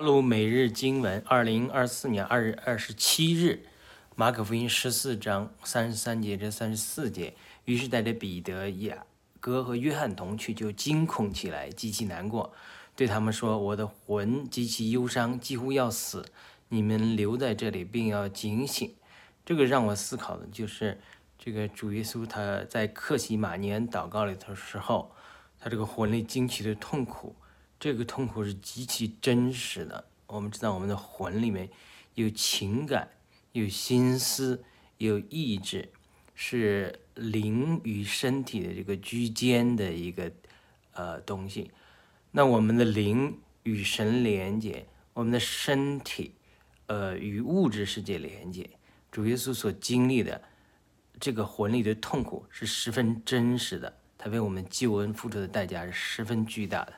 录每日经文，二零二四年二月二十七日，马可福音十四章三十三节至三十四节。于是带着彼得、雅各和约翰同去，就惊恐起来，极其难过，对他们说：“我的魂极其忧伤，几乎要死。你们留在这里，并要警醒。”这个让我思考的就是，这个主耶稣他在克西马年祷告里的时候，他这个魂里惊奇的痛苦。这个痛苦是极其真实的。我们知道，我们的魂里面有情感、有心思、有意志，是灵与身体的这个居间的一个呃东西。那我们的灵与神连接，我们的身体呃与物质世界连接。主耶稣所经历的这个魂里的痛苦是十分真实的，他为我们救恩付出的代价是十分巨大的。